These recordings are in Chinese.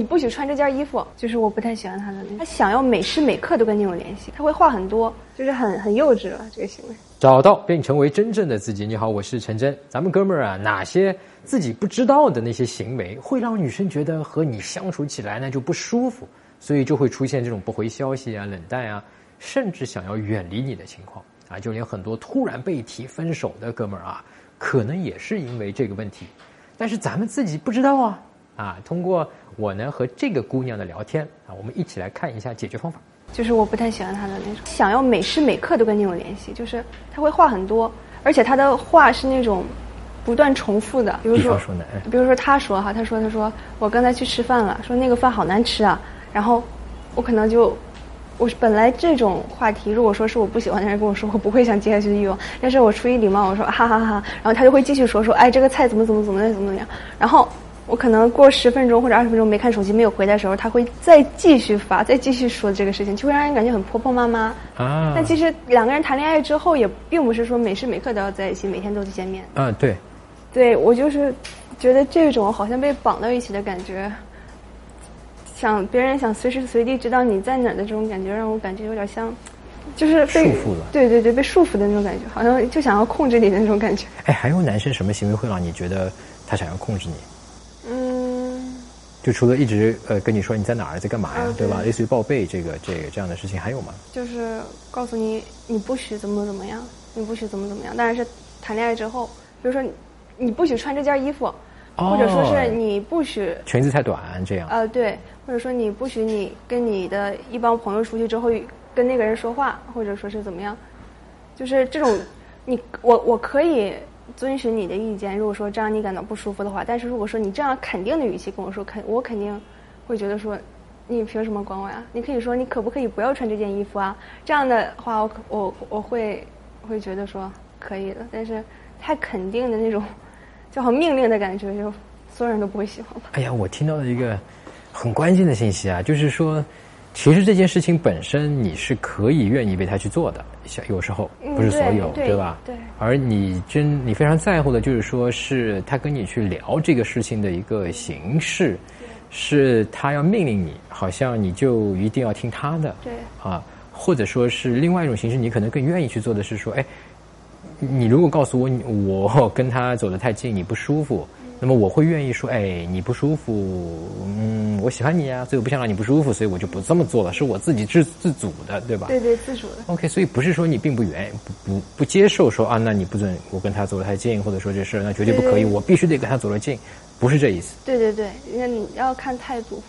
你不许穿这件衣服，就是我不太喜欢他的。他想要每时每刻都跟你有联系，他会话很多，就是很很幼稚了这个行为。找到并成为真正的自己。你好，我是陈真。咱们哥们儿啊，哪些自己不知道的那些行为，会让女生觉得和你相处起来呢就不舒服，所以就会出现这种不回消息啊、冷淡啊，甚至想要远离你的情况啊。就连很多突然被提分手的哥们儿啊，可能也是因为这个问题，但是咱们自己不知道啊啊。通过我呢和这个姑娘的聊天啊，我们一起来看一下解决方法。就是我不太喜欢她的那种，想要每时每刻都跟你有联系，就是他会话很多，而且他的话是那种不断重复的。比如说，比如说他说哈，他说他说我刚才去吃饭了，说那个饭好难吃啊，然后我可能就我本来这种话题，如果说是我不喜欢的人跟我说，我不会想接下去的欲望，但是我出于礼貌，我说哈哈哈，然后他就会继续说说，哎，这个菜怎么怎么怎么怎么怎么样，然后。我可能过十分钟或者二十分钟没看手机没有回的时候，他会再继续发，再继续说这个事情，就会让人感觉很婆婆妈妈。啊！但其实两个人谈恋爱之后，也并不是说每时每刻都要在一起，每天都去见面。嗯，对。对我就是觉得这种好像被绑到一起的感觉，想别人想随时随地知道你在哪儿的这种感觉，让我感觉有点像，就是被束缚了。对对对，被束缚的那种感觉，好像就想要控制你的那种感觉。哎，还有男生什么行为会让你觉得他想要控制你？就除了一直呃跟你说你在哪儿在干嘛呀，对吧？类似于报备这个这个这样的事情还有吗？就是告诉你你不许怎么怎么样，你不许怎么怎么样。当然是谈恋爱之后，比如说你不许穿这件衣服，或者说是你不许裙子太短这样。呃，对，或者说你不许你跟你的一帮朋友出去之后跟那个人说话，或者说是怎么样，就是这种你我我可以。遵循你的意见，如果说这样你感到不舒服的话，但是如果说你这样肯定的语气跟我说，肯我肯定会觉得说，你凭什么管我呀？你可以说你可不可以不要穿这件衣服啊？这样的话，我我我会会觉得说可以的，但是太肯定的那种，就好命令的感觉，就所有人都不会喜欢吧。哎呀，我听到了一个很关键的信息啊，就是说。其实这件事情本身你是可以愿意为他去做的，像有时候不是所有，对吧？对。而你真你非常在乎的就是说是他跟你去聊这个事情的一个形式，是他要命令你，好像你就一定要听他的。对。啊，或者说是另外一种形式，你可能更愿意去做的是说，哎，你如果告诉我我跟他走得太近，你不舒服。那么我会愿意说，哎，你不舒服，嗯，我喜欢你啊，所以我不想让你不舒服，所以我就不这么做了，是我自己自自主的，对吧？对对，自主的。OK，所以不是说你并不愿不不不接受说啊，那你不准我跟他走得太近，或者说这事那绝对不可以，我必须得跟他走得近，不是这意思。对对对，那你要看态度。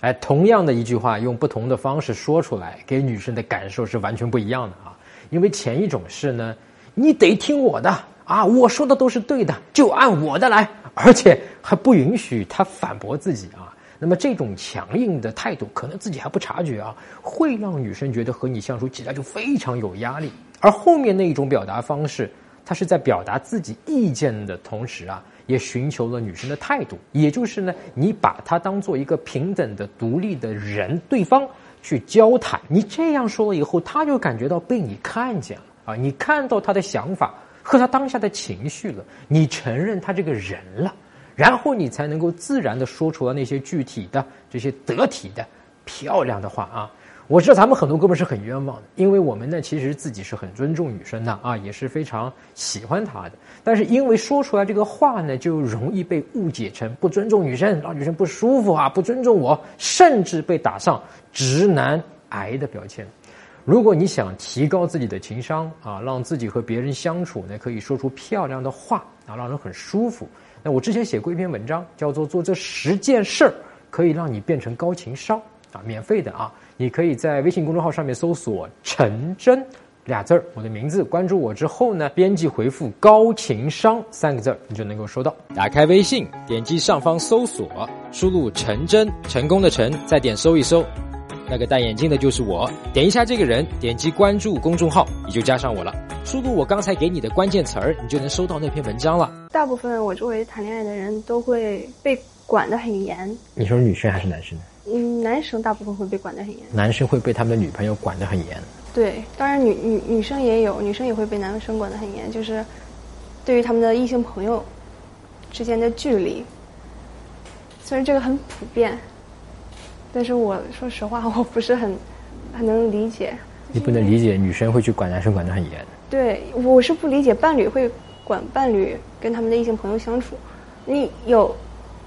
哎，同样的一句话，用不同的方式说出来，给女生的感受是完全不一样的啊。因为前一种是呢，你得听我的啊，我说的都是对的，就按我的来。而且还不允许他反驳自己啊！那么这种强硬的态度，可能自己还不察觉啊，会让女生觉得和你相处起来就非常有压力。而后面那一种表达方式，他是在表达自己意见的同时啊，也寻求了女生的态度，也就是呢，你把他当做一个平等的、独立的人，对方去交谈。你这样说了以后，他就感觉到被你看见了啊，你看到他的想法。和他当下的情绪了，你承认他这个人了，然后你才能够自然的说出了那些具体的、这些得体的、漂亮的话啊！我知道咱们很多哥们是很冤枉的，因为我们呢其实自己是很尊重女生的啊，也是非常喜欢她的，但是因为说出来这个话呢，就容易被误解成不尊重女生，让女生不舒服啊，不尊重我，甚至被打上直男癌的标签。如果你想提高自己的情商啊，让自己和别人相处呢，可以说出漂亮的话啊，让人很舒服。那我之前写过一篇文章，叫做《做这十件事儿可以让你变成高情商》啊，免费的啊，你可以在微信公众号上面搜索“陈真”俩字儿，我的名字，关注我之后呢，编辑回复“高情商”三个字儿，你就能够收到。打开微信，点击上方搜索，输入“陈真”，成功的陈，再点搜一搜。那个戴眼镜的就是我，点一下这个人，点击关注公众号，你就加上我了。输入我刚才给你的关键词儿，你就能收到那篇文章了。大部分我周围谈恋爱的人都会被管得很严。你说女生还是男生？嗯，男生大部分会被管得很严。男生会被他们的女朋友管得很严。对，当然女女女生也有，女生也会被男生管得很严，就是对于他们的异性朋友之间的距离，虽然这个很普遍。但是我说实话，我不是很很能理解。你不能理解女生会去管男生管得很严。对，我是不理解伴侣会管伴侣跟他们的异性朋友相处。你有，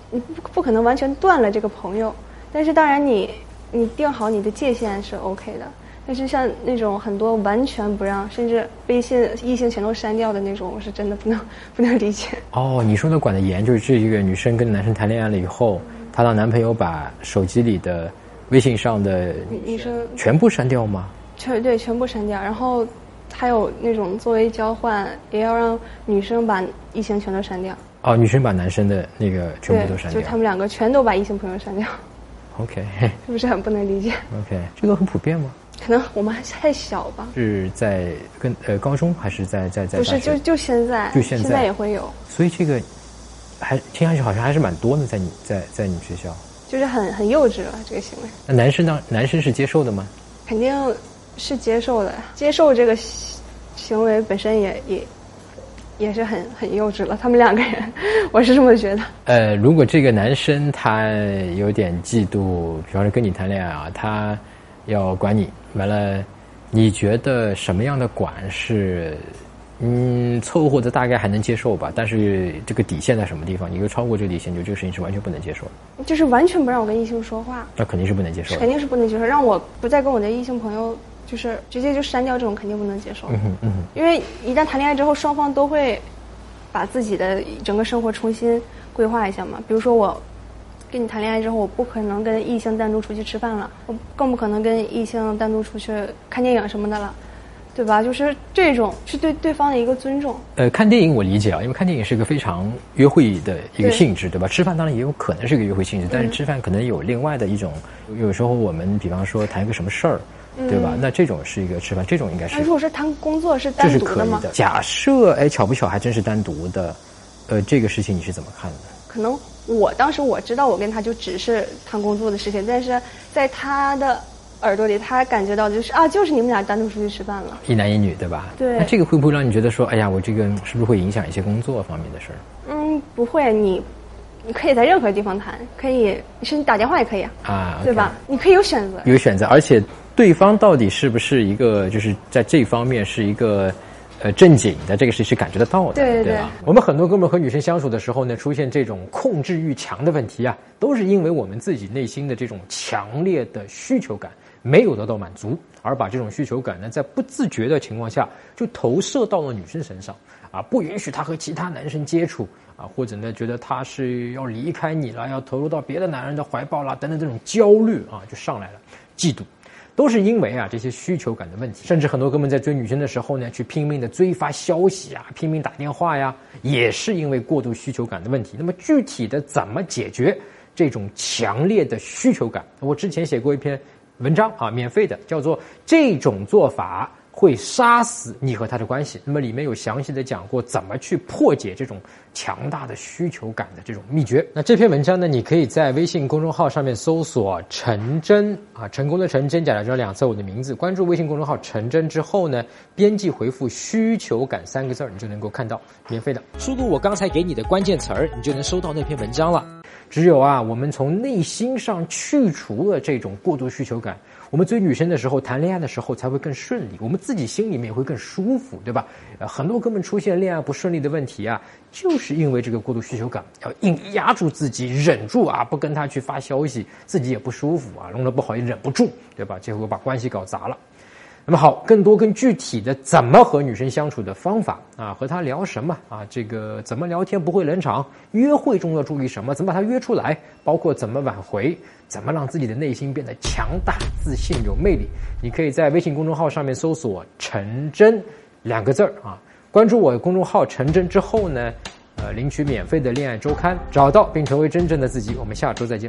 你不不可能完全断了这个朋友，但是当然你你定好你的界限是 OK 的。但是像那种很多完全不让，甚至微信异性全都删掉的那种，我是真的不能不能理解。哦，你说的管得严，就是这一个女生跟男生谈恋爱了以后，她让男朋友把手机里的微信上的女生全部删掉吗？全对，全部删掉。然后还有那种作为交换，也要让女生把异性全都删掉。哦，女生把男生的那个全部都删掉，就他们两个全都把异性朋友删掉。OK，是不是很不能理解？OK，这个很普遍吗？可能我们还太小吧。是在跟呃高中还是在在在？不是，就就现在，就现在也会有。所以这个还听上去好像还是蛮多的，在你在在你们学校。就是很很幼稚了这个行为。那男生呢？男生是接受的吗？肯定是接受的，接受这个行为本身也也也是很很幼稚了。他们两个人，我是这么觉得。呃，如果这个男生他有点嫉妒，比方说跟你谈恋爱啊，他。要管你完了，你觉得什么样的管是嗯凑合的大概还能接受吧？但是这个底线在什么地方？你又超过这个底线，就这个事情是完全不能接受的。就是完全不让我跟异性说话，那肯定是不能接受。肯定是不能接受，让我不再跟我的异性朋友，就是直接就删掉，这种肯定不能接受。嗯哼嗯哼。因为一旦谈恋爱之后，双方都会把自己的整个生活重新规划一下嘛。比如说我。跟你谈恋爱之后，我不可能跟异性单独出去吃饭了，我更不可能跟异性单独出去看电影什么的了，对吧？就是这种是对对方的一个尊重。呃，看电影我理解啊，因为看电影是一个非常约会的一个性质，对吧？吃饭当然也有可能是一个约会性质，但是吃饭可能有另外的一种。有时候我们比方说谈一个什么事儿，对吧？那这种是一个吃饭，这种应该是。如果是谈工作是单独的吗？假设哎，巧不巧还真是单独的，呃，这个事情你是怎么看的？可能。我当时我知道我跟他就只是谈工作的事情，但是在他的耳朵里，他感觉到就是啊，就是你们俩单独出去吃饭了，一男一女，对吧？对。那这个会不会让你觉得说，哎呀，我这个是不是会影响一些工作方面的事儿？嗯，不会，你你可以在任何地方谈，可以，甚至打电话也可以啊，啊，对吧？你可以有选择，有选择，而且对方到底是不是一个，就是在这方面是一个。呃，正经的这个是是感觉得到的，对对吧？我们很多哥们和女生相处的时候呢，出现这种控制欲强的问题啊，都是因为我们自己内心的这种强烈的需求感没有得到满足，而把这种需求感呢，在不自觉的情况下就投射到了女生身上啊，不允许她和其他男生接触啊，或者呢，觉得她是要离开你了，要投入到别的男人的怀抱啦，等等，这种焦虑啊，就上来了，嫉妒。都是因为啊这些需求感的问题，甚至很多哥们在追女生的时候呢，去拼命的追发消息啊，拼命打电话呀，也是因为过度需求感的问题。那么具体的怎么解决这种强烈的需求感？我之前写过一篇文章啊，免费的，叫做这种做法。会杀死你和他的关系。那么里面有详细的讲过怎么去破解这种强大的需求感的这种秘诀。那这篇文章呢，你可以在微信公众号上面搜索“陈真”啊，成功的陈真假的真两侧我的名字，关注微信公众号“陈真”之后呢，编辑回复“需求感”三个字儿，你就能够看到免费的。输入我刚才给你的关键词儿，你就能收到那篇文章了。只有啊，我们从内心上去除了这种过度需求感。我们追女生的时候，谈恋爱的时候才会更顺利，我们自己心里面也会更舒服，对吧？呃，很多哥们出现恋爱不顺利的问题啊，就是因为这个过度需求感，要硬压住自己，忍住啊，不跟他去发消息，自己也不舒服啊，弄得不好也忍不住，对吧？结果把关系搞砸了。那么好，更多更具体的怎么和女生相处的方法啊，和她聊什么啊，这个怎么聊天不会冷场，约会中要注意什么，怎么把她约出来，包括怎么挽回，怎么让自己的内心变得强大、自信、有魅力，你可以在微信公众号上面搜索“陈真”两个字儿啊，关注我公众号“陈真”之后呢，呃，领取免费的恋爱周刊，找到并成为真正的自己。我们下周再见。